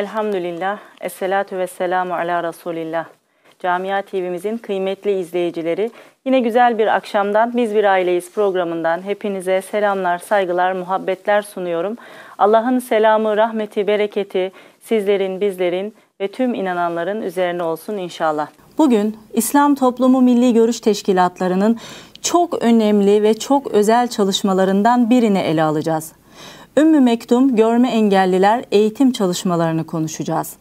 Elhamdülillah, Esselatu ve selamu ala Resulillah. Camia TV'mizin kıymetli izleyicileri, yine güzel bir akşamdan Biz Bir Aileyiz programından hepinize selamlar, saygılar, muhabbetler sunuyorum. Allah'ın selamı, rahmeti, bereketi sizlerin, bizlerin ve tüm inananların üzerine olsun inşallah. Bugün İslam Toplumu Milli Görüş Teşkilatlarının çok önemli ve çok özel çalışmalarından birini ele alacağız. Ümmü Mektum Görme Engelliler Eğitim Çalışmalarını konuşacağız.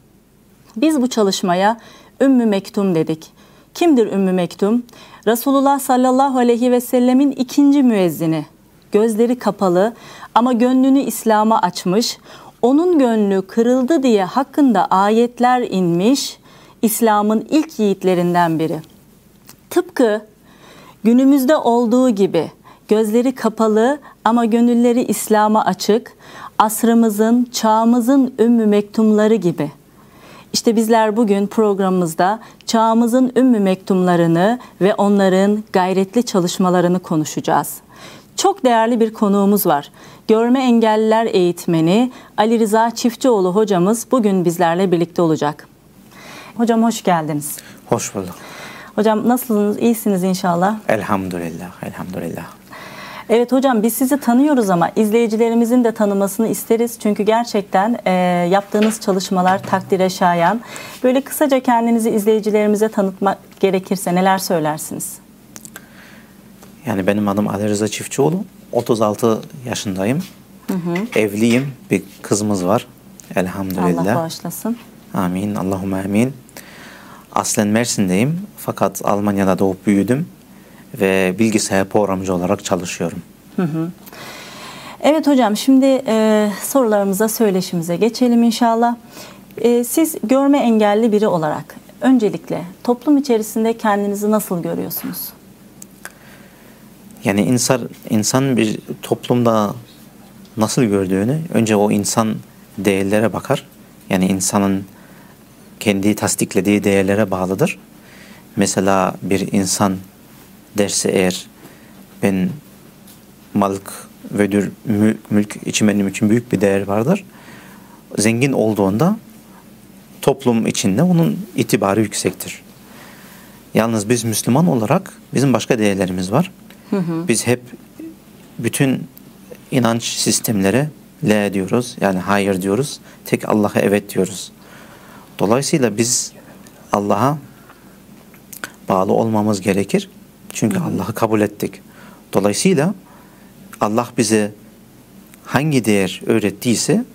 Biz bu çalışmaya Ümmü Mektum dedik. Kimdir Ümmü Mektum? Resulullah sallallahu aleyhi ve sellemin ikinci müezzini. Gözleri kapalı ama gönlünü İslam'a açmış, onun gönlü kırıldı diye hakkında ayetler inmiş, İslam'ın ilk yiğitlerinden biri. Tıpkı günümüzde olduğu gibi gözleri kapalı ama gönülleri İslam'a açık, asrımızın, çağımızın ümmü mektumları gibi. İşte bizler bugün programımızda çağımızın ümmü mektumlarını ve onların gayretli çalışmalarını konuşacağız. Çok değerli bir konuğumuz var. Görme engelliler eğitmeni Ali Rıza Çiftçioğlu hocamız bugün bizlerle birlikte olacak. Hocam hoş geldiniz. Hoş bulduk. Hocam nasılsınız? İyisiniz inşallah. Elhamdülillah, elhamdülillah. Evet hocam biz sizi tanıyoruz ama izleyicilerimizin de tanımasını isteriz. Çünkü gerçekten e, yaptığınız çalışmalar takdire şayan. Böyle kısaca kendinizi izleyicilerimize tanıtmak gerekirse neler söylersiniz? Yani benim adım Ali Rıza Çiftçioğlu. 36 yaşındayım. Hı hı. Evliyim. Bir kızımız var. Elhamdülillah. Allah bağışlasın. Amin. Allahümme amin. Aslen Mersin'deyim. Fakat Almanya'da doğup büyüdüm. Ve bilgisayar programcı olarak çalışıyorum. Hı hı. Evet hocam şimdi e, sorularımıza, söyleşimize geçelim inşallah. E, siz görme engelli biri olarak öncelikle toplum içerisinde kendinizi nasıl görüyorsunuz? Yani insan insan bir toplumda nasıl gördüğünü önce o insan değerlere bakar. Yani insanın kendi tasdiklediği değerlere bağlıdır. Mesela bir insan derse eğer ben malık ve mülk, mülk için benim için büyük bir değer vardır. Zengin olduğunda toplum içinde onun itibarı yüksektir. Yalnız biz Müslüman olarak bizim başka değerlerimiz var. Hı hı. Biz hep bütün inanç sistemlere le diyoruz. Yani hayır diyoruz. Tek Allah'a evet diyoruz. Dolayısıyla biz Allah'a bağlı olmamız gerekir. Çünkü Allah'ı kabul ettik. Dolayısıyla Allah bize hangi değer öğrettiyse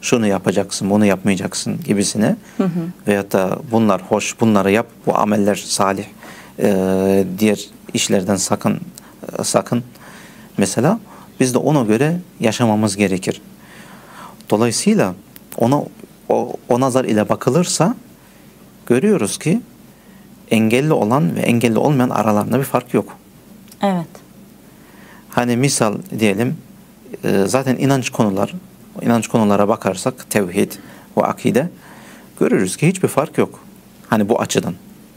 şunu yapacaksın, bunu yapmayacaksın gibisine hı hı. veyahut da bunlar hoş, bunları yap, bu ameller salih, e, diğer işlerden sakın sakın mesela biz de ona göre yaşamamız gerekir. Dolayısıyla ona o, o nazar ile bakılırsa görüyoruz ki engelli olan ve engelli olmayan aralarında bir fark yok. Evet. Hani misal diyelim e, zaten inanç konular, inanç konulara bakarsak tevhid ve akide görürüz ki hiçbir fark yok. Hani bu açıdan.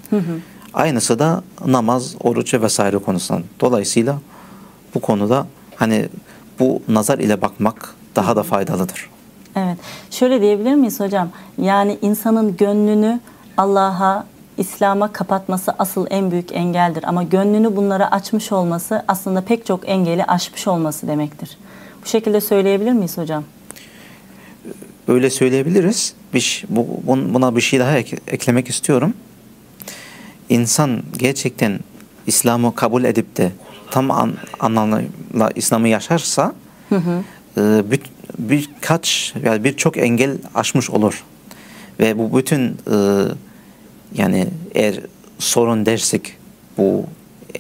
Hı hı. Aynısı da namaz, oruç vesaire konusundan. Dolayısıyla bu konuda hani bu nazar ile bakmak daha da faydalıdır. Evet. Şöyle diyebilir miyiz hocam? Yani insanın gönlünü Allah'a, İslam'a kapatması asıl en büyük engeldir. Ama gönlünü bunlara açmış olması aslında pek çok engeli aşmış olması demektir. Bu şekilde söyleyebilir miyiz hocam? Öyle söyleyebiliriz. Bir, bu, buna bir şey daha ek, eklemek istiyorum. İnsan gerçekten İslam'ı kabul edip de tam an, anlamıyla İslam'ı yaşarsa hı hı. E, bir, birkaç yani birçok engel aşmış olur. Ve bu bütün e, yani eğer sorun dersek bu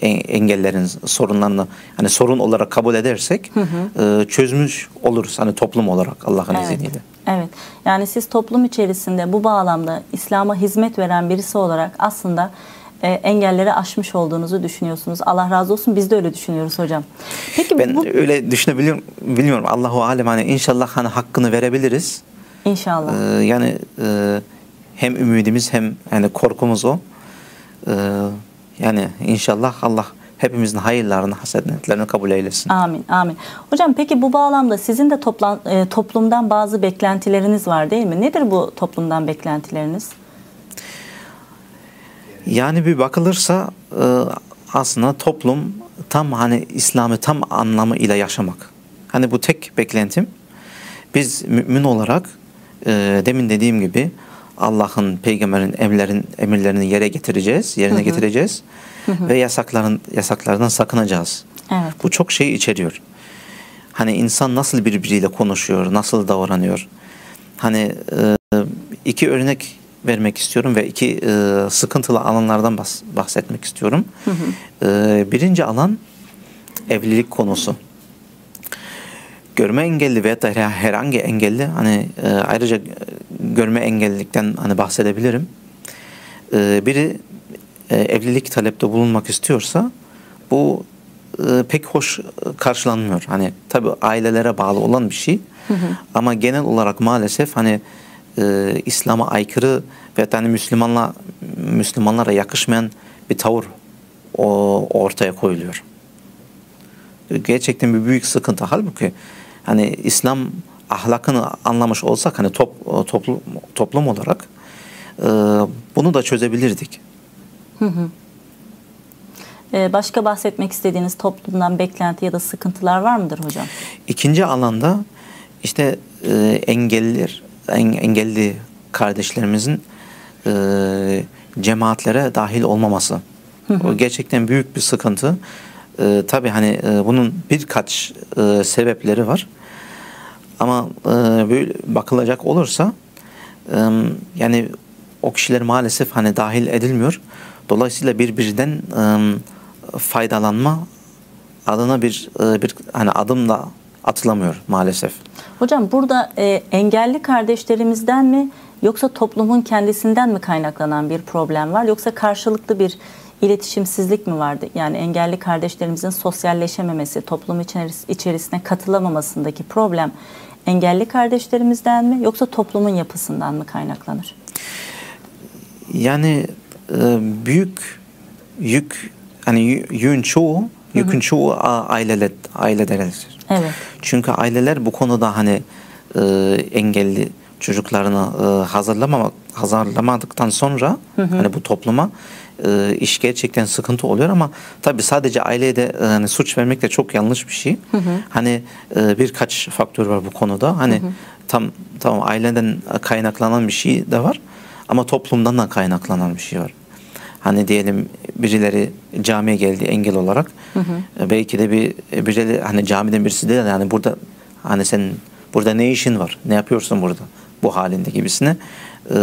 engellerin sorunlarını hani sorun olarak kabul edersek hı hı. E, çözmüş oluruz hani toplum olarak Allah'ın evet. izniyle. Evet. Yani siz toplum içerisinde bu bağlamda İslam'a hizmet veren birisi olarak aslında e, engelleri aşmış olduğunuzu düşünüyorsunuz. Allah razı olsun biz de öyle düşünüyoruz hocam. Peki ben bu... öyle düşünebiliyorum. Bilmiyorum. Allahu alem hani inşallah hani hakkını verebiliriz. İnşallah. Ee, yani e, hem ümidimiz hem yani korkumuz o. Ee, yani inşallah Allah hepimizin hayırlarını, hasenetlerini kabul eylesin. Amin, amin. Hocam peki bu bağlamda sizin de toplan, e, toplumdan bazı beklentileriniz var değil mi? Nedir bu toplumdan beklentileriniz? Yani bir bakılırsa e, aslında toplum tam hani İslam'ı tam anlamıyla yaşamak. Hani bu tek beklentim. Biz mümin olarak e, demin dediğim gibi Allah'ın, peygamberin emirlerin emirlerini yere getireceğiz, yerine getireceğiz ve yasakların yasaklardan sakınacağız. Evet. Bu çok şey içeriyor. Hani insan nasıl birbiriyle konuşuyor, nasıl davranıyor. Hani e, iki örnek vermek istiyorum ve iki e, sıkıntılı alanlardan bahs- bahsetmek istiyorum. E, birinci alan evlilik konusu. Görme engelli veya da her- herhangi engelli hani e, ayrıca görme engellilikten hani bahsedebilirim. E, biri e, evlilik talepte bulunmak istiyorsa bu e, pek hoş karşılanmıyor. Hani tabi ailelere bağlı olan bir şey. Ama genel olarak maalesef hani e, İslam'a aykırı ve hani Müslümanla Müslümanlara yakışmayan bir tavır o ortaya koyuluyor. Gerçekten bir büyük sıkıntı. Halbuki hani İslam ahlakını anlamış olsak hani top, toplum, toplum olarak e, bunu da çözebilirdik. Ee, başka bahsetmek istediğiniz toplumdan beklenti ya da sıkıntılar var mıdır hocam? İkinci alanda işte e, engelliler, en- engelli kardeşlerimizin e, cemaatlere dahil olmaması. O gerçekten büyük bir sıkıntı. E, tabii hani e, bunun birkaç e, sebepleri var. Ama e, böyle bakılacak olursa e, yani o kişiler maalesef hani dahil edilmiyor. Dolayısıyla birbirinden e, faydalanma adına bir e, bir hani adım da atılamıyor maalesef. Hocam burada e, engelli kardeşlerimizden mi yoksa toplumun kendisinden mi kaynaklanan bir problem var yoksa karşılıklı bir iletişimsizlik mi vardı? Yani engelli kardeşlerimizin sosyalleşememesi, toplum içeris- içerisine katılamamasındaki problem engelli kardeşlerimizden mi yoksa toplumun yapısından mı kaynaklanır? Yani e, büyük yük hani yü- yün çoğu yükün çoğu a- ailele ailededir. Evet. Çünkü aileler bu konuda hani e, engelli çocuklarını e, hazırlamamak hazırlamadıktan sonra hani bu topluma e, iş gerçekten sıkıntı oluyor ama tabii sadece aileye de e, hani suç vermek de çok yanlış bir şey. Hani e, birkaç faktör var bu konuda. Hani tam tamam aileden kaynaklanan bir şey de var ama toplumdan da kaynaklanan bir şey var. Hani diyelim birileri camiye geldi engel olarak. E, Belki de bir birileri hani camiden birisi de yani burada hani senin burada ne işin var? Ne yapıyorsun burada? Bu halinde gibisine e,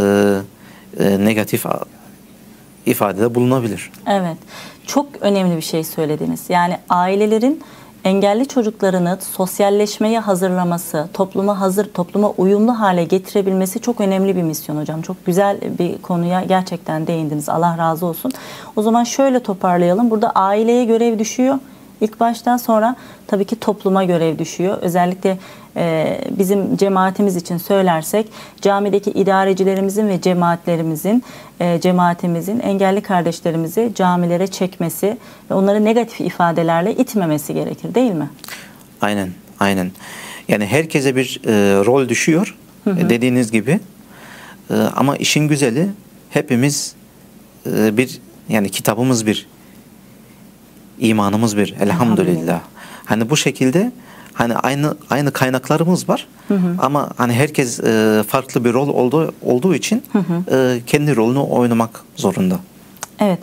e, negatif ifadede bulunabilir. Evet. Çok önemli bir şey söylediniz. Yani ailelerin engelli çocuklarını sosyalleşmeye hazırlaması, topluma hazır, topluma uyumlu hale getirebilmesi çok önemli bir misyon hocam. Çok güzel bir konuya gerçekten değindiniz. Allah razı olsun. O zaman şöyle toparlayalım. Burada aileye görev düşüyor. İlk baştan sonra tabii ki topluma görev düşüyor. Özellikle e, bizim cemaatimiz için söylersek camideki idarecilerimizin ve cemaatlerimizin, e, cemaatimizin engelli kardeşlerimizi camilere çekmesi ve onları negatif ifadelerle itmemesi gerekir değil mi? Aynen, aynen. Yani herkese bir e, rol düşüyor e, dediğiniz gibi. E, ama işin güzeli hepimiz e, bir yani kitabımız bir, imanımız bir. Elhamdülillah. Hani bu şekilde hani aynı aynı kaynaklarımız var ama hani herkes e, farklı bir rol olduğu olduğu için e, kendi rolünü oynamak zorunda. Evet.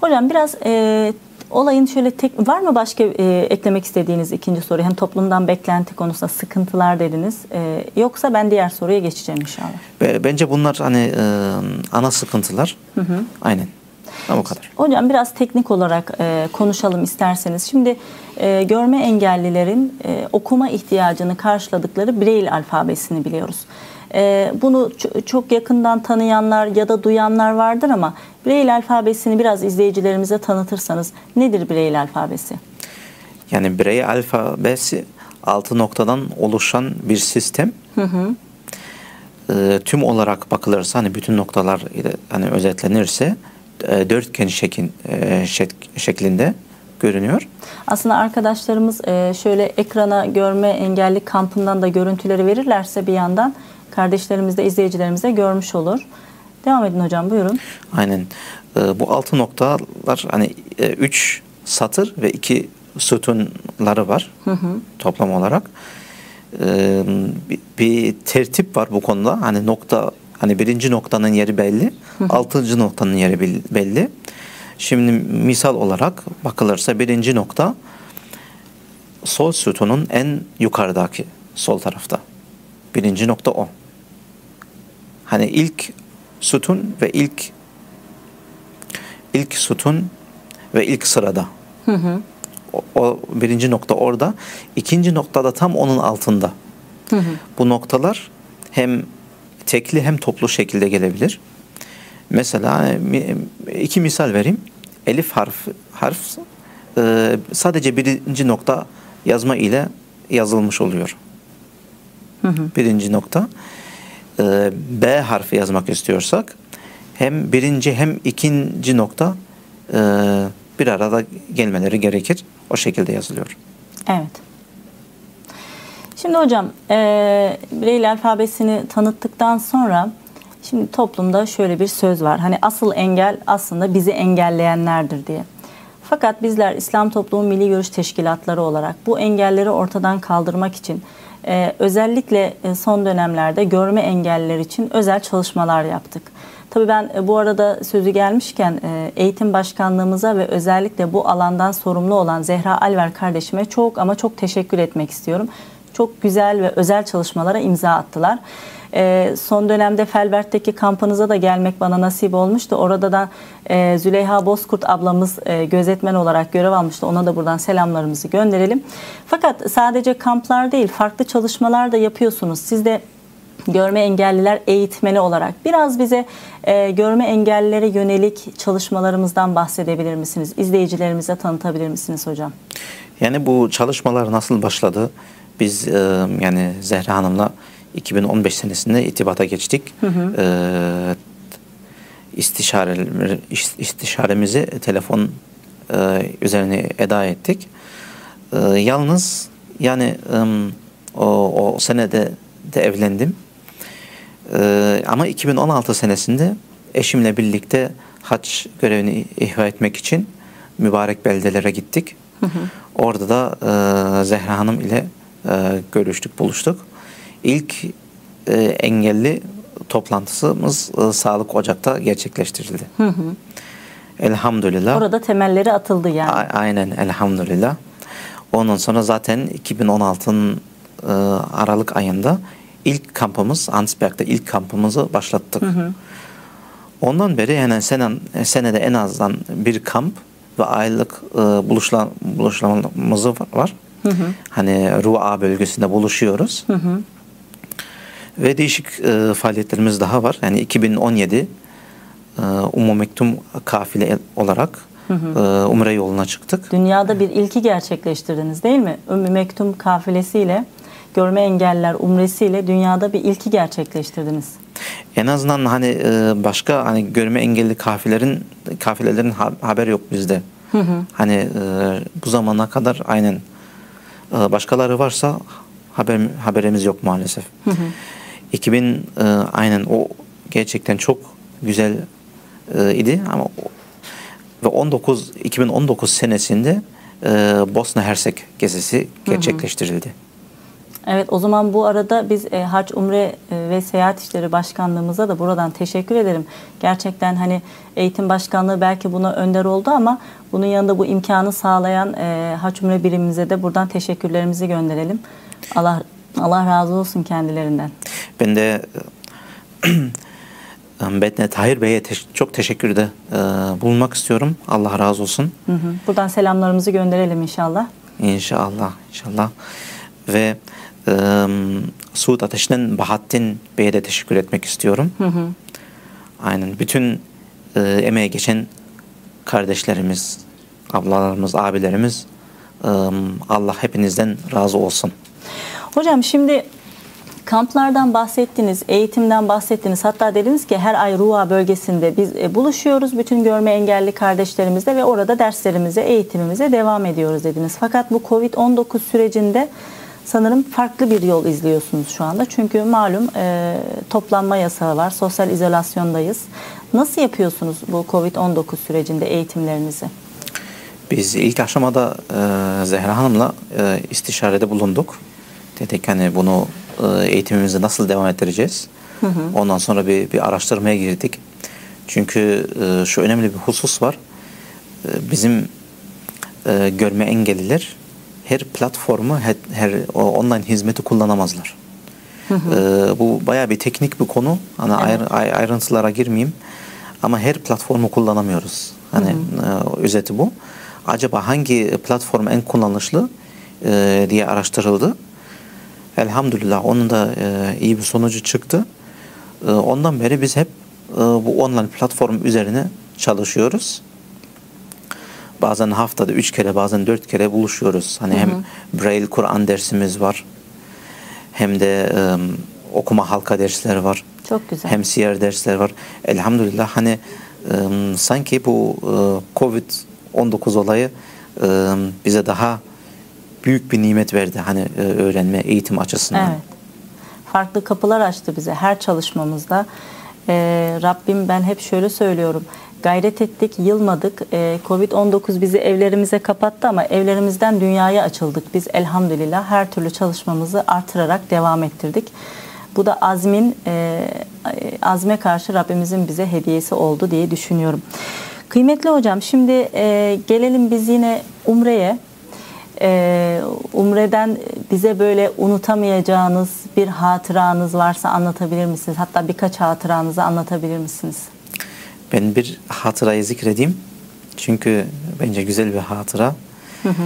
Hocam biraz e, olayın şöyle tek var mı başka e, eklemek istediğiniz ikinci soru? Hem toplumdan beklenti konusunda sıkıntılar dediniz. E, yoksa ben diğer soruya geçeceğim inşallah. Bence bunlar hani e, ana sıkıntılar. Aynen. Ha, bu kadar. Hocam biraz teknik olarak e, konuşalım isterseniz. Şimdi e, görme engellilerin e, okuma ihtiyacını karşıladıkları Braille alfabesini biliyoruz. E, bunu çok yakından tanıyanlar ya da duyanlar vardır ama Braille alfabesini biraz izleyicilerimize tanıtırsanız nedir Braille alfabesi? Yani birey alfabesi altı noktadan oluşan bir sistem. Ee, tüm olarak bakılırsa hani bütün noktalar ile hani özetlenirse e, dörtgen şeklin, e, şek- şeklinde görünüyor. Aslında arkadaşlarımız e, şöyle ekrana görme engelli kampından da görüntüleri verirlerse bir yandan kardeşlerimiz de izleyicilerimiz de görmüş olur. Devam edin hocam buyurun. Aynen. Ee, bu altı noktalar hani e, üç satır ve iki sütunları var toplam olarak. Bir, bir tertip var bu konuda. Hani nokta hani birinci noktanın yeri belli, altıncı noktanın yeri belli. Şimdi misal olarak bakılırsa birinci nokta sol sütunun en yukarıdaki sol tarafta. Birinci nokta o. Hani ilk sütun ve ilk ilk sütun ve ilk sırada. O, o birinci nokta orada. İkinci nokta da tam onun altında. Bu noktalar hem tekli hem toplu şekilde gelebilir. Mesela mi- iki misal vereyim. Elif harf harf e, sadece birinci nokta yazma ile yazılmış oluyor. Birinci nokta. E, B harfi yazmak istiyorsak hem birinci hem ikinci nokta e, bir arada gelmeleri gerekir. O şekilde yazılıyor. Evet. Şimdi hocam e, Braille alfabesini tanıttıktan sonra şimdi toplumda şöyle bir söz var. Hani asıl engel aslında bizi engelleyenlerdir diye. Fakat bizler İslam Toplumu Milli Görüş Teşkilatları olarak bu engelleri ortadan kaldırmak için e, özellikle e, son dönemlerde görme engelliler için özel çalışmalar yaptık. Tabii ben e, bu arada sözü gelmişken e, eğitim başkanlığımıza ve özellikle bu alandan sorumlu olan Zehra Alver kardeşime çok ama çok teşekkür etmek istiyorum. Çok güzel ve özel çalışmalara imza attılar. E, son dönemde Felbert'teki kampınıza da gelmek bana nasip olmuştu. Orada da e, Züleyha Bozkurt ablamız e, gözetmen olarak görev almıştı. Ona da buradan selamlarımızı gönderelim. Fakat sadece kamplar değil farklı çalışmalar da yapıyorsunuz. Siz de görme engelliler eğitmeni olarak biraz bize e, görme engellilere yönelik çalışmalarımızdan bahsedebilir misiniz? İzleyicilerimize tanıtabilir misiniz hocam? Yani bu çalışmalar nasıl başladı? Biz e, yani Zehra Hanım'la 2015 senesinde itibata geçtik. E, istişare, istişaremizi telefon e, üzerine eda ettik. E, yalnız yani e, o, o senede de evlendim. E, ama 2016 senesinde eşimle birlikte haç görevini ihva etmek için mübarek beldelere gittik. Orada da e, Zehra Hanım ile e, görüştük, buluştuk. İlk e, engelli toplantısımız e, Sağlık Ocak'ta gerçekleştirildi. Elhamdülillah. Orada temelleri atıldı yani. A- aynen elhamdülillah. Ondan sonra zaten 2016'nın e, Aralık ayında ilk kampımız Ansberg'de ilk kampımızı başlattık. Ondan beri yani senen, senede en azından bir kamp ve aylık e, buluşla, var. Hani Ru'a bölgesinde buluşuyoruz. Ve değişik e, faaliyetlerimiz daha var. Yani 2017 e, Ummu Mektum kafile olarak e, Umre yoluna çıktık. Dünyada bir ilki gerçekleştirdiniz değil mi? Ümmü Mektum kafilesiyle, görme engelliler umresiyle dünyada bir ilki gerçekleştirdiniz. En azından hani e, başka hani görme engelli kafilerin kafilelerin ha- haber yok bizde. Hani e, bu zamana kadar aynen başkaları varsa haber haberimiz yok maalesef. 2000 e, aynen o gerçekten çok güzel e, idi ama ve 19 2019 senesinde e, Bosna Hersek gezisi gerçekleştirildi. Evet o zaman bu arada biz e, Hac, Umre e, ve Seyahat İşleri Başkanlığımıza da buradan teşekkür ederim. Gerçekten hani eğitim başkanlığı belki buna önder oldu ama bunun yanında bu imkanı sağlayan e, Hac, Umre birimimize de buradan teşekkürlerimizi gönderelim. Allah Allah razı olsun kendilerinden. Ben de e, Bedne Tahir Bey'e teş- çok teşekkürde e, bulunmak istiyorum. Allah razı olsun. Hı hı. Buradan selamlarımızı gönderelim inşallah. İnşallah, inşallah. Ve Suud Ateşi'nin Bahattin Bey'e de teşekkür etmek istiyorum. Aynen. Bütün e, emeğe geçen kardeşlerimiz, ablalarımız, abilerimiz e, Allah hepinizden razı olsun. Hocam şimdi Kamplardan bahsettiniz, eğitimden bahsettiniz. Hatta dediniz ki her ay Ruha bölgesinde biz e, buluşuyoruz bütün görme engelli kardeşlerimizle ve orada derslerimize, eğitimimize devam ediyoruz dediniz. Fakat bu Covid-19 sürecinde sanırım farklı bir yol izliyorsunuz şu anda. Çünkü malum e, toplanma yasağı var, sosyal izolasyondayız. Nasıl yapıyorsunuz bu Covid-19 sürecinde eğitimlerinizi? Biz ilk aşamada e, Zehra Hanım'la e, istişarede bulunduk. Dedik hani bunu e, eğitimimizi nasıl devam ettireceğiz? Hı hı. Ondan sonra bir, bir araştırmaya girdik. Çünkü e, şu önemli bir husus var. E, bizim e, görme engelliler her platformu, her, her online hizmeti kullanamazlar. Hı hı. E, bu baya bir teknik bir konu. Hani evet. ayr, ayrıntılara girmeyeyim. Ama her platformu kullanamıyoruz. Hani hı hı. E, özeti bu. Acaba hangi platform en kullanışlı e, diye araştırıldı. Elhamdülillah onun da e, iyi bir sonucu çıktı. E, ondan beri biz hep e, bu online platform üzerine çalışıyoruz. Bazen haftada üç kere bazen dört kere buluşuyoruz. Hani hı hı. hem Braille Kur'an dersimiz var. Hem de e, okuma halka dersler var. Çok güzel. Hem siyer dersler var. Elhamdülillah hani e, sanki bu e, Covid-19 olayı e, bize daha büyük bir nimet verdi hani e, öğrenme, eğitim açısından. Evet. Farklı kapılar açtı bize her çalışmamızda. Ee, Rabbim ben hep şöyle söylüyorum. Gayret ettik, yılmadık. Ee, Covid-19 bizi evlerimize kapattı ama evlerimizden dünyaya açıldık. Biz elhamdülillah her türlü çalışmamızı artırarak devam ettirdik. Bu da azmin, e, azme karşı Rabbimizin bize hediyesi oldu diye düşünüyorum. Kıymetli hocam şimdi e, gelelim biz yine Umre'ye e, Umre'den bize böyle unutamayacağınız bir hatıranız varsa anlatabilir misiniz? Hatta birkaç hatıranızı anlatabilir misiniz? Ben bir hatırayı zikredeyim. Çünkü bence güzel bir hatıra. Hı hı.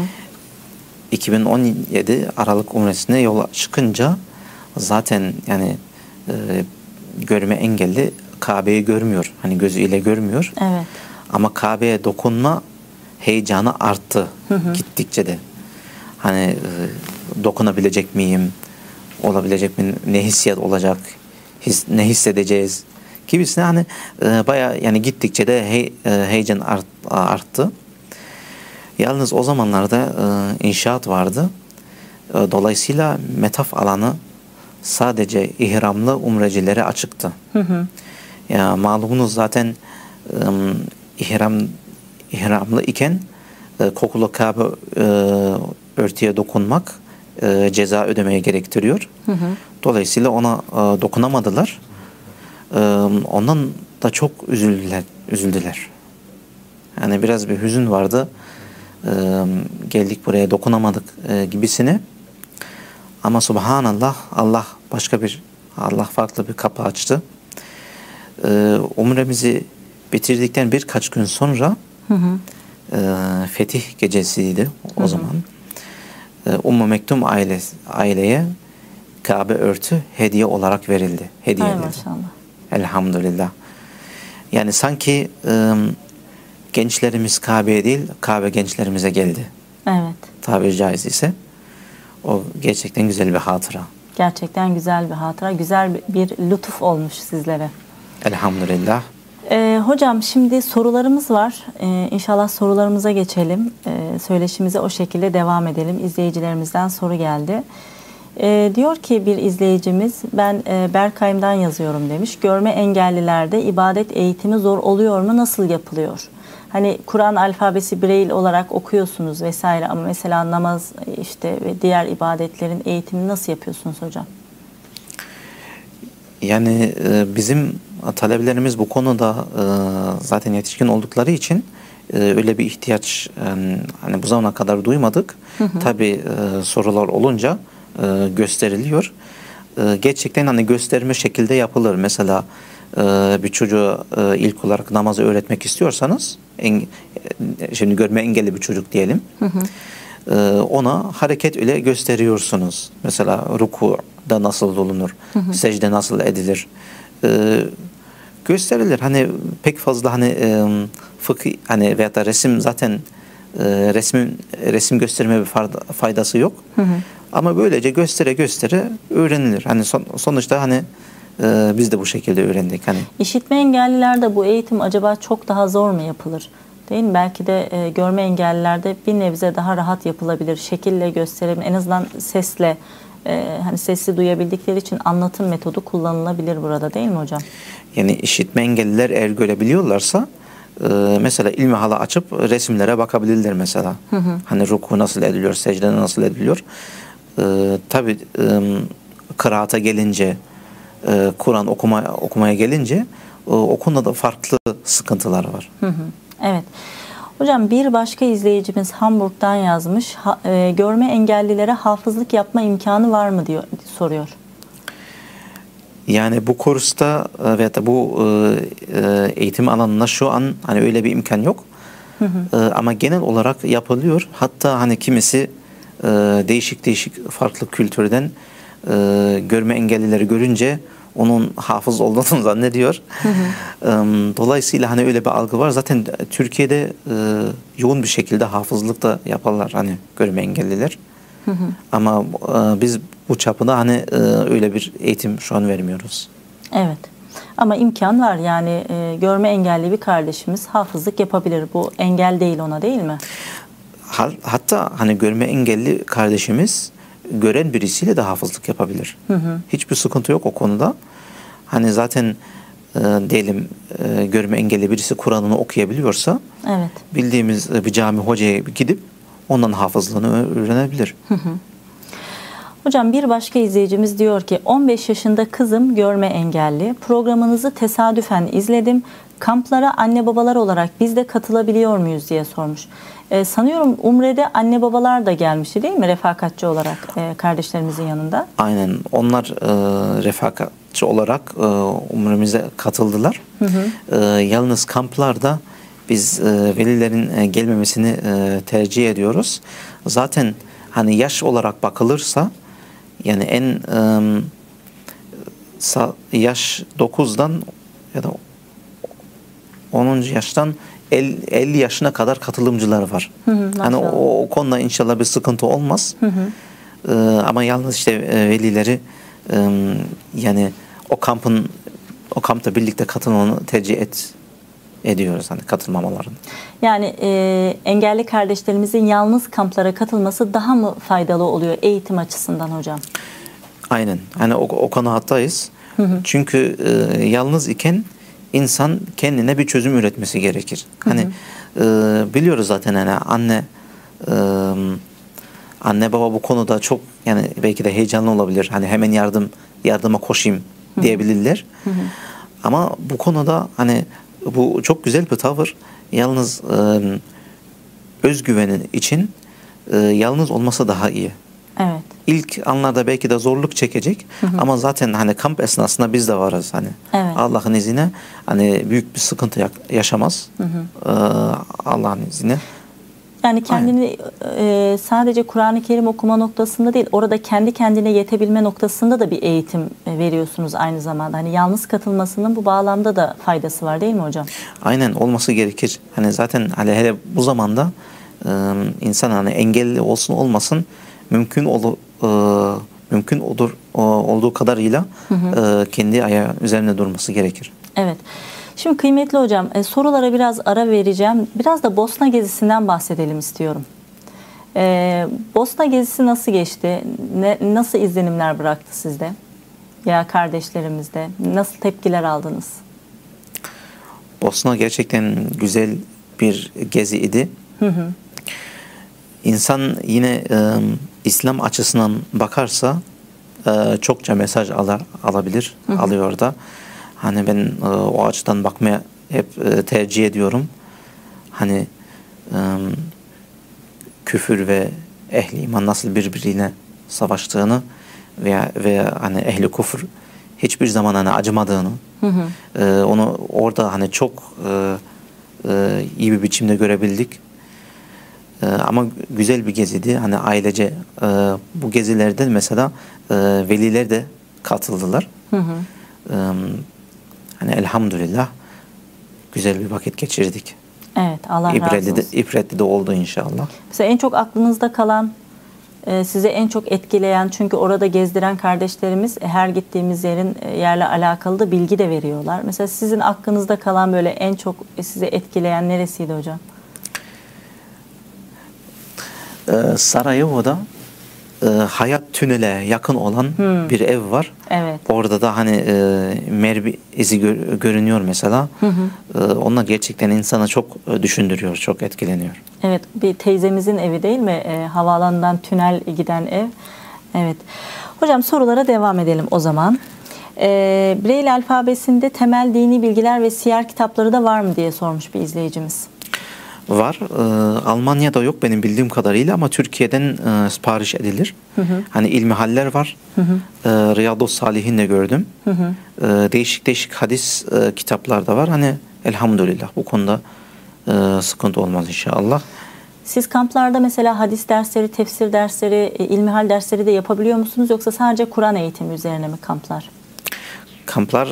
2017 Aralık Umresi'ne yola çıkınca zaten yani e, görme engelli Kabe'yi görmüyor. Hani gözüyle görmüyor. Evet. Ama Kabe'ye dokunma heyecanı arttı hı hı. gittikçe de hani e, dokunabilecek miyim, olabilecek mi, ne hissiyat olacak, his, ne hissedeceğiz gibisine hani e, baya yani gittikçe de he, e, heyecan art, arttı. Yalnız o zamanlarda e, inşaat vardı. E, dolayısıyla metaf alanı sadece ihramlı umrecilere açıktı. Hı hı. Ya malumunuz zaten e, ihram ihramlı iken e, kokulu Kabe e, örtüye dokunmak e, ceza ödemeye gerektiriyor. Hı hı. Dolayısıyla ona e, dokunamadılar. E, ondan da çok üzüldüler. üzüldüler. Yani biraz bir hüzün vardı. E, geldik buraya dokunamadık e, gibisine. Ama subhanallah Allah başka bir Allah farklı bir kapı açtı. E, umremizi bitirdikten birkaç gün sonra hı hı. E, fetih gecesiydi o hı hı. zaman. E, Ummu Mektum aile, aileye Kabe örtü hediye olarak verildi. Hediye Hay maşallah. Elhamdülillah. Yani sanki e, gençlerimiz Kabe'ye değil, Kabe gençlerimize geldi. Evet. Tabiri caiz ise. O gerçekten güzel bir hatıra. Gerçekten güzel bir hatıra. Güzel bir lütuf olmuş sizlere. Elhamdülillah. Ee, hocam şimdi sorularımız var. Ee, inşallah sorularımıza geçelim. Ee, söyleşimize o şekilde devam edelim. İzleyicilerimizden soru geldi. Ee, diyor ki bir izleyicimiz ben e, Berkay'ımdan yazıyorum demiş. Görme engellilerde ibadet eğitimi zor oluyor mu? Nasıl yapılıyor? Hani Kur'an alfabesi Braille olarak okuyorsunuz vesaire ama mesela namaz işte ve diğer ibadetlerin eğitimini nasıl yapıyorsunuz hocam? Yani e, bizim talebelerimiz bu konuda e, zaten yetişkin oldukları için e, öyle bir ihtiyaç hani bu zamana kadar duymadık. Hı hı. Tabii sorular olunca gösteriliyor. Gerçekten hani gösterme şekilde yapılır. Mesela bir çocuğa ilk olarak namazı öğretmek istiyorsanız şimdi görme engelli bir çocuk diyelim. Hı hı. Ona hareket ile gösteriyorsunuz. Mesela ruku da nasıl olunur, hı hı. secde nasıl edilir e, gösterilir. Hani pek fazla hani e, fıkıh hani veya da resim zaten e, resmin resim gösterme bir faydası yok. Hı hı. Ama böylece göstere göstere öğrenilir. Hani son, sonuçta hani e, biz de bu şekilde öğrendik. Hani İşitme engellilerde bu eğitim acaba çok daha zor mu yapılır? Değil mi? Belki de e, görme engellilerde bir nebze daha rahat yapılabilir. Şekille gösterim, en azından sesle, e, hani sesli duyabildikleri için anlatım metodu kullanılabilir burada değil mi hocam? yani işitme engelliler eğer görebiliyorlarsa e, mesela ilmihala açıp resimlere bakabilirler mesela. Hani ruku nasıl ediliyor, secde nasıl ediliyor. E, Tabi kıraata gelince, e, Kur'an okuma, okumaya gelince e, o konuda da farklı sıkıntılar var. Hı hı. Evet. Hocam bir başka izleyicimiz Hamburg'dan yazmış. Ha- e, görme engellilere hafızlık yapma imkanı var mı diyor soruyor. Yani bu kursta e, veya da bu e, e, eğitim alanında şu an hani öyle bir imkan yok. E, Ama genel olarak yapılıyor. Hatta hani kimisi e, değişik değişik farklı kültürden e, görme engellileri görünce onun hafız olduğunu zannediyor. E, Dolayısıyla hani öyle bir algı var. Zaten Türkiye'de e, yoğun bir şekilde hafızlık da yaparlar hani görme engelliler. Ama e, biz bu çapında hani e, öyle bir eğitim şu an vermiyoruz. Evet. Ama imkan var yani e, görme engelli bir kardeşimiz hafızlık yapabilir. Bu engel değil ona değil mi? Ha- Hatta hani görme engelli kardeşimiz gören birisiyle de hafızlık yapabilir. Hiçbir sıkıntı yok o konuda. Hani zaten e, diyelim e, görme engelli birisi Kur'an'ını okuyabiliyorsa Evet. bildiğimiz e, bir cami hocaya gidip ondan hafızlığını öğrenebilir. Hocam bir başka izleyicimiz diyor ki 15 yaşında kızım görme engelli. Programınızı tesadüfen izledim. Kamplara anne babalar olarak biz de katılabiliyor muyuz diye sormuş. Ee, sanıyorum Umre'de anne babalar da gelmişti değil mi refakatçi olarak e, kardeşlerimizin yanında? Aynen onlar e, refakatçi olarak e, umremize katıldılar. E, yalnız kamplarda biz e, velilerin e, gelmemesini e, tercih ediyoruz. Zaten hani yaş olarak bakılırsa yani en e, yaş 9'dan ya da 10. yaştan 50 yaşına kadar katılımcılar var. Hı hı, hani o, o konuda inşallah bir sıkıntı olmaz. Hı hı. Ee, ama yalnız işte e, velileri e, yani o kampın o kampta birlikte katılmanı tercih et ediyoruz hani katılmamalarını. Yani e, engelli kardeşlerimizin yalnız kamplara katılması daha mı faydalı oluyor eğitim açısından hocam? Aynen. Hani o, o konu hattayız. Hı hı. Çünkü e, yalnız iken insan kendine bir çözüm üretmesi gerekir. Hani e, biliyoruz zaten hani anne e, anne baba bu konuda çok yani belki de heyecanlı olabilir. Hani hemen yardım yardıma koşayım diyebilirler. Ama bu konuda hani bu çok güzel bir tavır. Yalnız e, özgüvenin için e, yalnız olması daha iyi. İlk anlarda belki de zorluk çekecek ama zaten hani kamp esnasında biz de varız hani Evet. Allah'ın izniyle hani büyük bir sıkıntı ya- yaşamaz Ee, Allah'ın izniyle. Yani kendini e, sadece Kur'an-ı Kerim okuma noktasında değil, orada kendi kendine yetebilme noktasında da bir eğitim e, veriyorsunuz aynı zamanda. Hani yalnız katılmasının bu bağlamda da faydası var değil mi hocam? Aynen olması gerekir. Hani zaten hele, hele bu zamanda e, insan hani engelli olsun olmasın mümkün olu, e, mümkün olur o- olduğu kadarıyla e, kendi ayağı üzerine durması gerekir. Evet. Şimdi kıymetli hocam e, sorulara biraz ara vereceğim. Biraz da Bosna gezisinden bahsedelim istiyorum. E, Bosna gezisi nasıl geçti? Ne, nasıl izlenimler bıraktı sizde? Ya kardeşlerimizde? Nasıl tepkiler aldınız? Bosna gerçekten güzel bir gezi idi. İnsan yine e, İslam açısından bakarsa e, çokça mesaj alar, alabilir, alıyor da. Hani ben e, o açıdan bakmaya hep e, tercih ediyorum. Hani e, küfür ve ehli iman nasıl birbiriyle savaştığını veya veya hani ehli kufur hiçbir zaman hani acımadığını e, onu orada hani çok e, e, iyi bir biçimde görebildik. E, ama güzel bir geziydi. Hani ailece e, bu gezilerde mesela e, veliler de katıldılar. E, hani elhamdülillah güzel bir vakit geçirdik. Evet Allah razı İbretli de, olsun. ibretli de oldu inşallah. Mesela en çok aklınızda kalan e, size en çok etkileyen çünkü orada gezdiren kardeşlerimiz her gittiğimiz yerin e, yerle alakalı da bilgi de veriyorlar. Mesela sizin aklınızda kalan böyle en çok size etkileyen neresiydi hocam? Ee, Sarajevo'da e, hayat tünele yakın olan Hmm. bir ev var. Evet. Orada da hani e, mermi izi gör- görünüyor mesela. E, onlar gerçekten insana çok e, düşündürüyor, çok etkileniyor. Evet bir teyzemizin evi değil mi? E, havaalanından tünel giden ev. Evet. Hocam sorulara devam edelim o zaman. E, Braille alfabesinde temel dini bilgiler ve siyer kitapları da var mı diye sormuş bir izleyicimiz. Var. E, Almanya'da yok benim bildiğim kadarıyla ama Türkiye'den e, sipariş edilir. Hani ilmihaller var. E, Riyadu Salihin de gördüm. E, değişik değişik hadis e, kitaplar da var. Hani elhamdülillah bu konuda e, sıkıntı olmaz inşallah. Siz kamplarda mesela hadis dersleri, tefsir dersleri, e, ilmihal dersleri de yapabiliyor musunuz yoksa sadece Kur'an eğitimi üzerine mi kamplar? kamplar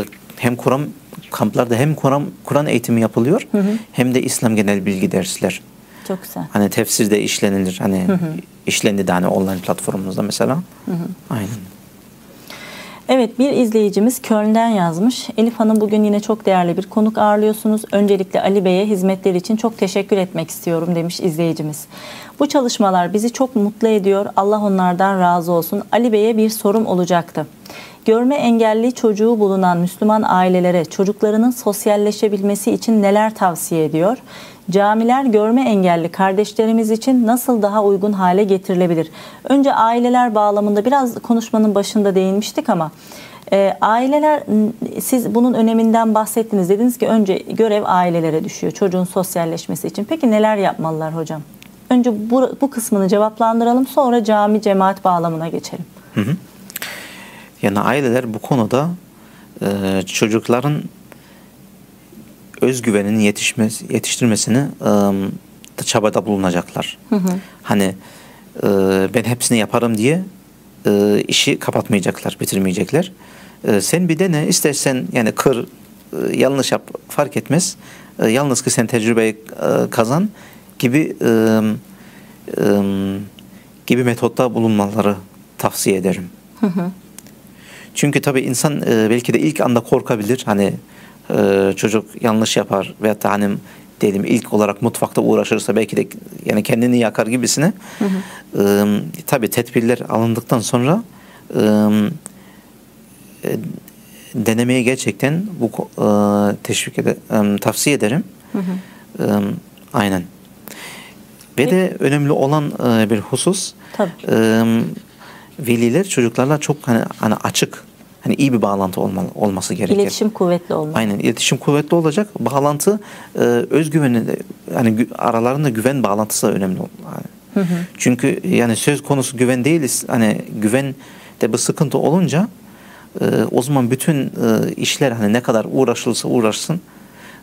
e, hem Kur'an kamplarda hem Kur'an Kur'an eğitimi yapılıyor hem de İslam genel bilgi dersler. Çok güzel. Hani tefsirde işlenilir. Hani işlendi de hani online platformumuzda mesela. Aynen. Evet bir izleyicimiz Köln'den yazmış. Elif Hanım bugün yine çok değerli bir konuk ağırlıyorsunuz. Öncelikle Ali Bey'e hizmetleri için çok teşekkür etmek istiyorum demiş izleyicimiz. Bu çalışmalar bizi çok mutlu ediyor. Allah onlardan razı olsun. Ali Bey'e bir sorum olacaktı. Görme engelli çocuğu bulunan Müslüman ailelere çocuklarının sosyalleşebilmesi için neler tavsiye ediyor? Camiler görme engelli kardeşlerimiz için nasıl daha uygun hale getirilebilir? Önce aileler bağlamında biraz konuşmanın başında değinmiştik ama e, aileler siz bunun öneminden bahsettiniz. Dediniz ki önce görev ailelere düşüyor çocuğun sosyalleşmesi için. Peki neler yapmalılar hocam? Önce bu, bu kısmını cevaplandıralım sonra cami cemaat bağlamına geçelim. Yani aileler bu konuda e, çocukların özgüveninin yetişmesi, yetiştirmesini e, da çabada bulunacaklar. Hani e, ben hepsini yaparım diye e, işi kapatmayacaklar, bitirmeyecekler. E, sen bir dene istersen yani kır, e, yanlış yap fark etmez. E, yalnız ki sen tecrübeyi e, kazan gibi e, e, gibi metotta bulunmaları tavsiye ederim. Çünkü tabii insan e, belki de ilk anda korkabilir. Hani e, çocuk yanlış yapar veyahut da hani diyelim ilk olarak mutfakta uğraşırsa belki de yani kendini yakar gibisine. E, tabii tedbirler alındıktan sonra e, e, denemeye gerçekten bu e, teşvik ede, e, tavsiye ederim. E, aynen. Ve de önemli olan e, bir husus Tabii. e, veliler çocuklarla çok hani, hani açık hani iyi bir bağlantı olmalı, olması gerekir. İletişim kuvvetli olmalı. Aynen iletişim kuvvetli olacak. Bağlantı e, özgüveni de yani gü- aralarında güven bağlantısı da önemli. Yani. Çünkü yani söz konusu güven değiliz. Hani güven de bir sıkıntı olunca e, o zaman bütün e, işler hani ne kadar uğraşılırsa uğraşsın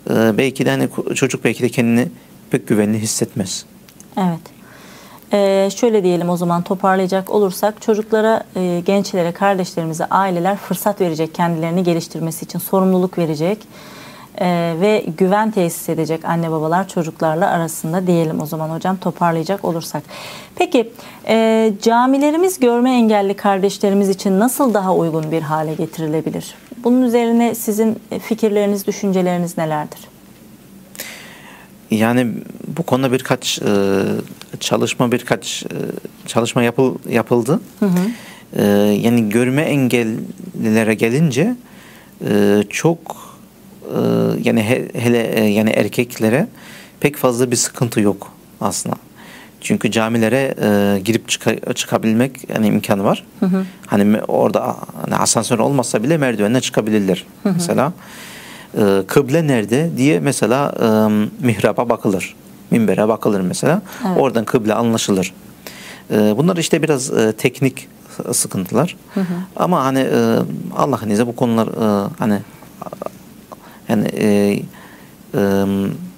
e, belki de hani çocuk belki de kendini pek güvenli hissetmez. Evet. Ee, şöyle diyelim o zaman toparlayacak olursak çocuklara, e, gençlere, kardeşlerimize aileler fırsat verecek kendilerini geliştirmesi için sorumluluk verecek e, ve güven tesis edecek anne babalar çocuklarla arasında diyelim o zaman hocam toparlayacak olursak. Peki e, camilerimiz görme engelli kardeşlerimiz için nasıl daha uygun bir hale getirilebilir? Bunun üzerine sizin fikirleriniz, düşünceleriniz nelerdir? Yani bu konuda birkaç e, çalışma birkaç e, çalışma yapıl, yapıldı. E, yani görme engellilere gelince e, çok e, yani he- hele e, yani erkeklere pek fazla bir sıkıntı yok aslında. Çünkü camilere e, girip çıka- çıkabilmek yani imkanı var. Hani me- orada hani asansör olmasa bile merdivenle çıkabilirler mesela. E, kıble nerede diye mesela e, mihraba bakılır. Minbere bakılır mesela. Evet. Oradan kıble anlaşılır. E, bunlar işte biraz e, teknik sıkıntılar. Ama hani e, Allah'ın izniyle bu konular e, hani yani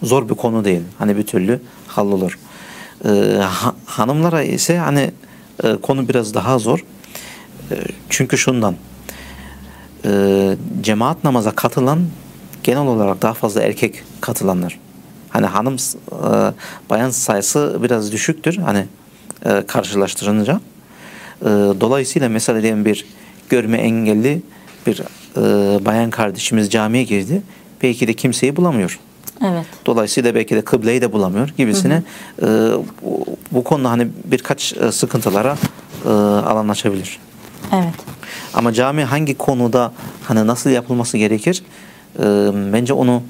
zor bir konu değil. Hani bir türlü hallolur. Ha- hanımlara ise hani konu biraz daha zor. Çünkü şundan cemaat namaza katılan genel olarak daha fazla erkek katılanlar. Hani hanım e, bayan sayısı biraz düşüktür. Hani e, karşılaştırınca. E, dolayısıyla mesela diyelim bir görme engelli bir e, bayan kardeşimiz camiye girdi. Belki de kimseyi bulamıyor. Evet. Dolayısıyla belki de kıbleyi de bulamıyor gibisine e, bu, bu konuda hani birkaç e, sıkıntılara e, alan açabilir. Evet. Ama cami hangi konuda hani nasıl yapılması gerekir? E, bence onu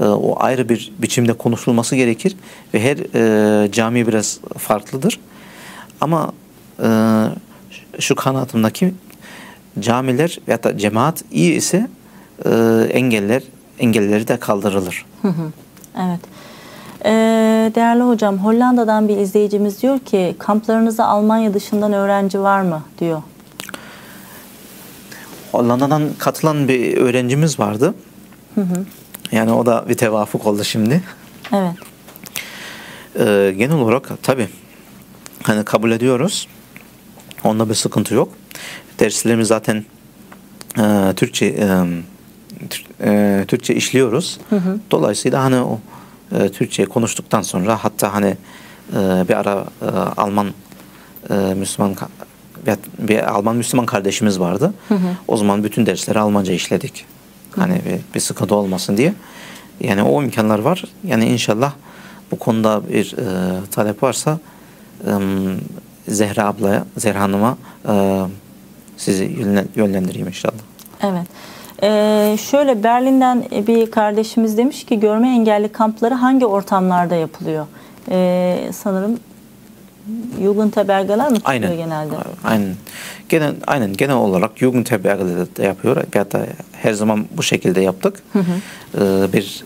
e, o ayrı bir biçimde konuşulması gerekir ve her e, cami biraz farklıdır. Ama e, şu kanaatimdeki camiler ya da cemaat iyi ise e, engeller engelleri de kaldırılır. Evet. Ee, değerli hocam Hollanda'dan bir izleyicimiz diyor ki kamplarınıza Almanya dışından öğrenci var mı diyor. Hollanda'dan katılan bir öğrencimiz vardı. Yani o da bir tevafuk oldu şimdi. Evet. Ee, genel olarak tabi hani kabul ediyoruz. Onda bir sıkıntı yok. Derslerimiz zaten e, Türkçe e, e, Türkçe işliyoruz. Dolayısıyla hani o e, Türkçe konuştuktan sonra hatta hani e, bir ara e, Alman e, Müslüman bir, bir Alman Müslüman kardeşimiz vardı. O zaman bütün dersleri Almanca işledik. Hani bir, bir sıkıntı olmasın diye. Yani o imkanlar var. Yani inşallah bu konuda bir e, talep varsa e, Zehra ablaya, Zehra Hanım'a e, sizi yönlen- yönlendireyim inşallah. Evet. Ee, şöyle Berlin'den bir kardeşimiz demiş ki görme engelli kampları hangi ortamlarda yapılıyor? Ee, sanırım Jugendherbergeler mi tutuyor Aynen. genelde? Aynen. Genel, aynen genel olarak Jugendherberge'de de yapıyor. Ya da her zaman bu şekilde yaptık. Ee, bir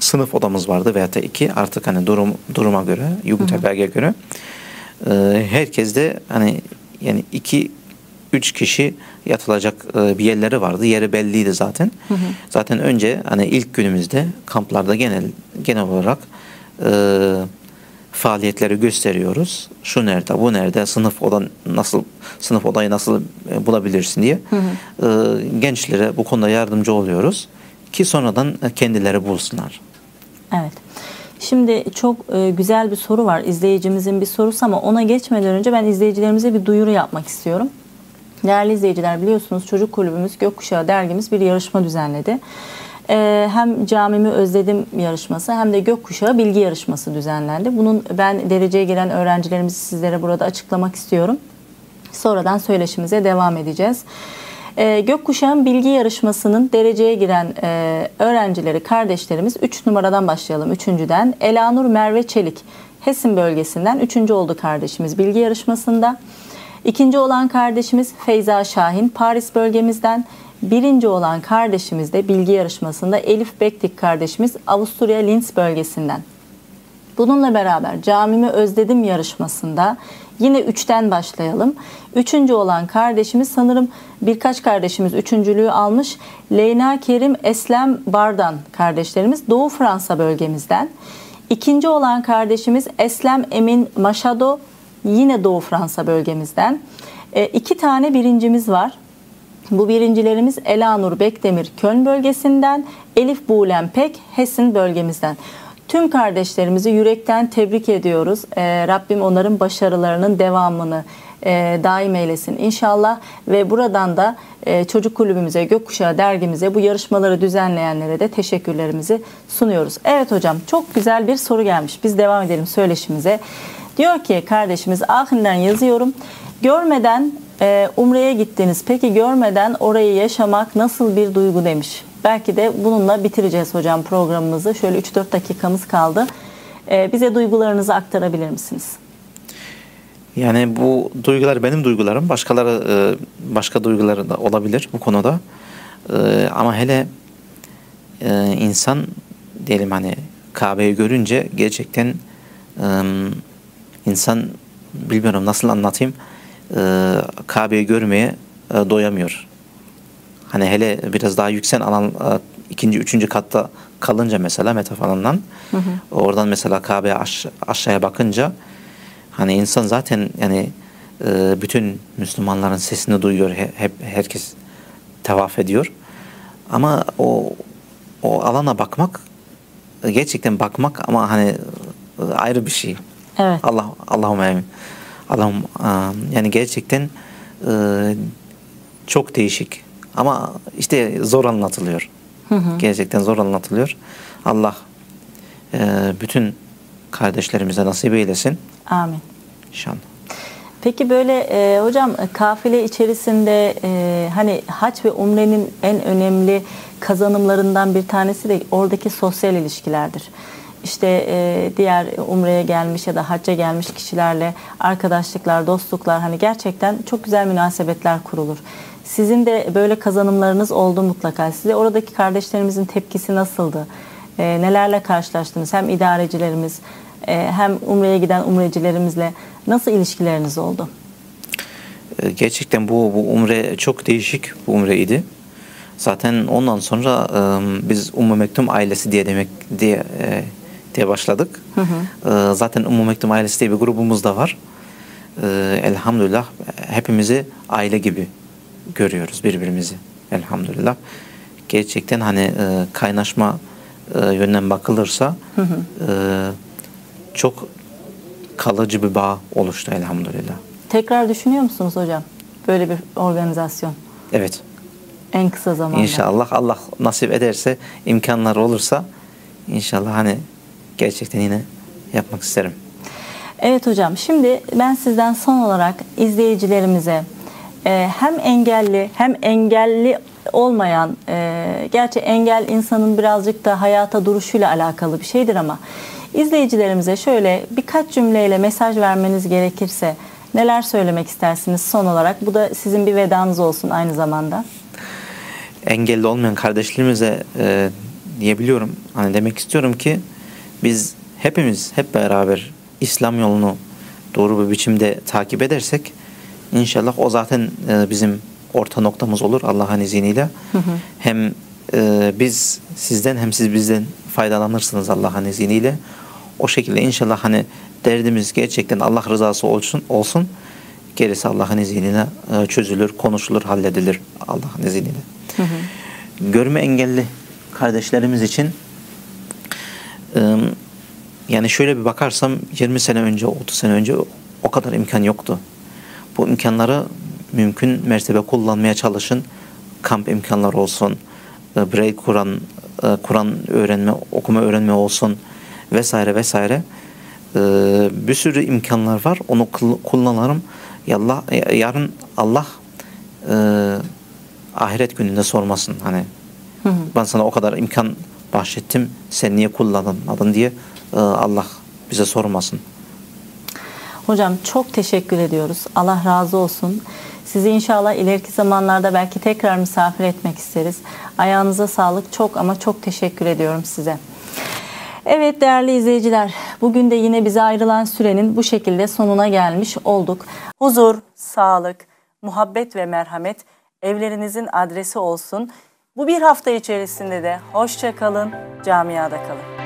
sınıf odamız vardı veya da iki artık hani durum duruma göre Jugendherberge'ye göre ee, herkes de hani yani iki üç kişi yatılacak e, bir yerleri vardı. Yeri belliydi zaten. Zaten önce hani ilk günümüzde kamplarda genel genel olarak e, faaliyetleri gösteriyoruz. Şu nerede, bu nerede, sınıf odan nasıl sınıf odayı nasıl e, bulabilirsin diye e, gençlere bu konuda yardımcı oluyoruz ki sonradan e, kendileri bulsunlar. Evet. Şimdi çok güzel bir soru var. İzleyicimizin bir sorusu ama ona geçmeden önce ben izleyicilerimize bir duyuru yapmak istiyorum. Değerli izleyiciler biliyorsunuz Çocuk Kulübümüz Gökkuşağı dergimiz bir yarışma düzenledi. E, hem Camimi Özledim yarışması hem de Gökkuşağı Bilgi yarışması düzenlendi. Bunun ben dereceye giren öğrencilerimizi sizlere burada açıklamak istiyorum. Sonradan söyleşimize devam edeceğiz. Ee, Gökkuşağın bilgi yarışmasının dereceye giren e, öğrencileri, kardeşlerimiz 3 numaradan başlayalım. Üçüncüden Elanur Merve Çelik, Hesin bölgesinden 3. oldu kardeşimiz bilgi yarışmasında. İkinci olan kardeşimiz Feyza Şahin, Paris bölgemizden. Birinci olan kardeşimiz de bilgi yarışmasında Elif Bektik kardeşimiz Avusturya Linz bölgesinden. Bununla beraber camimi özledim yarışmasında yine üçten başlayalım. Üçüncü olan kardeşimiz sanırım birkaç kardeşimiz üçüncülüğü almış. Leyna Kerim Eslem Bardan kardeşlerimiz Doğu Fransa bölgemizden. İkinci olan kardeşimiz Eslem Emin Maşado yine Doğu Fransa bölgemizden. E, iki tane birincimiz var. Bu birincilerimiz Elanur Bekdemir Köln bölgesinden, Elif Buğlem Pek Hessen bölgemizden. Tüm kardeşlerimizi yürekten tebrik ediyoruz. Ee, Rabbim onların başarılarının devamını e, daim eylesin inşallah. Ve buradan da e, Çocuk Kulübümüze, Gökkuşağı dergimize, bu yarışmaları düzenleyenlere de teşekkürlerimizi sunuyoruz. Evet hocam çok güzel bir soru gelmiş. Biz devam edelim söyleşimize. Diyor ki kardeşimiz Ahin'den yazıyorum. Görmeden e, Umre'ye gittiniz. Peki görmeden orayı yaşamak nasıl bir duygu demiş. Belki de bununla bitireceğiz hocam programımızı. Şöyle 3-4 dakikamız kaldı. E, bize duygularınızı aktarabilir misiniz? Yani bu duygular benim duygularım. Başkaları e, başka duyguları da olabilir bu konuda. E, ama hele e, insan diyelim hani Kabe'yi görünce gerçekten insan bilmiyorum nasıl anlatayım e, Kabe'yi görmeye e, doyamıyor. Hani hele biraz daha yüksek alan e, ikinci, üçüncü katta kalınca mesela meta falandan oradan mesela Kabe'ye aş- aşağıya bakınca hani insan zaten yani e, bütün Müslümanların sesini duyuyor. He- Hep herkes tevaf ediyor. Ama o o alana bakmak gerçekten bakmak ama hani e, ayrı bir şey. Evet. Allah Allahümme emin. Adam yani gerçekten çok değişik ama işte zor anlatılıyor. Gerçekten zor anlatılıyor. Allah bütün kardeşlerimize nasip eylesin. Amin. İnşallah. Peki böyle e, hocam kafile içerisinde e, hani hac ve umrenin en önemli kazanımlarından bir tanesi de oradaki sosyal ilişkilerdir. İşte e, diğer umreye gelmiş ya da hacca gelmiş kişilerle arkadaşlıklar, dostluklar hani gerçekten çok güzel münasebetler kurulur. Sizin de böyle kazanımlarınız oldu mutlaka. Size oradaki kardeşlerimizin tepkisi nasıldı? E, nelerle karşılaştınız? Hem idarecilerimiz e, hem umreye giden umrecilerimizle nasıl ilişkileriniz oldu? E, gerçekten bu, bu umre çok değişik bu umreydi. Zaten ondan sonra e, biz Ummu Mektum ailesi diye demek diye e, diye başladık. Hı hı. E, zaten Ummu Mektum ailesi diye bir grubumuz da var. E, elhamdülillah hepimizi aile gibi görüyoruz birbirimizi. Elhamdülillah. Gerçekten hani e, kaynaşma e, yönden bakılırsa hı hı. E, çok kalıcı bir bağ oluştu elhamdülillah. Tekrar düşünüyor musunuz hocam böyle bir organizasyon? Evet. En kısa zamanda. İnşallah Allah nasip ederse imkanlar olursa inşallah hani gerçekten yine yapmak isterim. Evet hocam şimdi ben sizden son olarak izleyicilerimize e, hem engelli hem engelli olmayan e, gerçi engel insanın birazcık da hayata duruşuyla alakalı bir şeydir ama izleyicilerimize şöyle birkaç cümleyle mesaj vermeniz gerekirse neler söylemek istersiniz son olarak? Bu da sizin bir vedanız olsun aynı zamanda. Engelli olmayan kardeşlerimize e, diyebiliyorum. Hani demek istiyorum ki biz hepimiz hep beraber İslam yolunu doğru bir biçimde takip edersek inşallah o zaten e, bizim orta noktamız olur Allah'ın izniyle. Hı hı. Hem e, biz sizden hem siz bizden faydalanırsınız Allah'ın izniyle. O şekilde inşallah hani derdimiz gerçekten Allah rızası olsun olsun. Gerisi Allah'ın izniyle e, çözülür, konuşulur, halledilir Allah'ın izniyle. Hı hı. Görme engelli kardeşlerimiz için yani şöyle bir bakarsam 20 sene önce, 30 sene önce o kadar imkan yoktu. Bu imkanları mümkün mertebe kullanmaya çalışın. Kamp imkanları olsun, e, Braille Kur'an Kur'an öğrenme, okuma öğrenme olsun vesaire vesaire bir sürü imkanlar var. Onu kullanalım. Yallah, yarın Allah ahiret gününde sormasın hani hı hı. ben sana o kadar imkan bahşettim sen niye kullanmadın diye Allah bize sormasın. Hocam çok teşekkür ediyoruz. Allah razı olsun. Sizi inşallah ileriki zamanlarda belki tekrar misafir etmek isteriz. Ayağınıza sağlık. Çok ama çok teşekkür ediyorum size. Evet değerli izleyiciler, bugün de yine bize ayrılan sürenin bu şekilde sonuna gelmiş olduk. Huzur, sağlık, muhabbet ve merhamet evlerinizin adresi olsun. Bu bir hafta içerisinde de hoşça kalın, camiada kalın.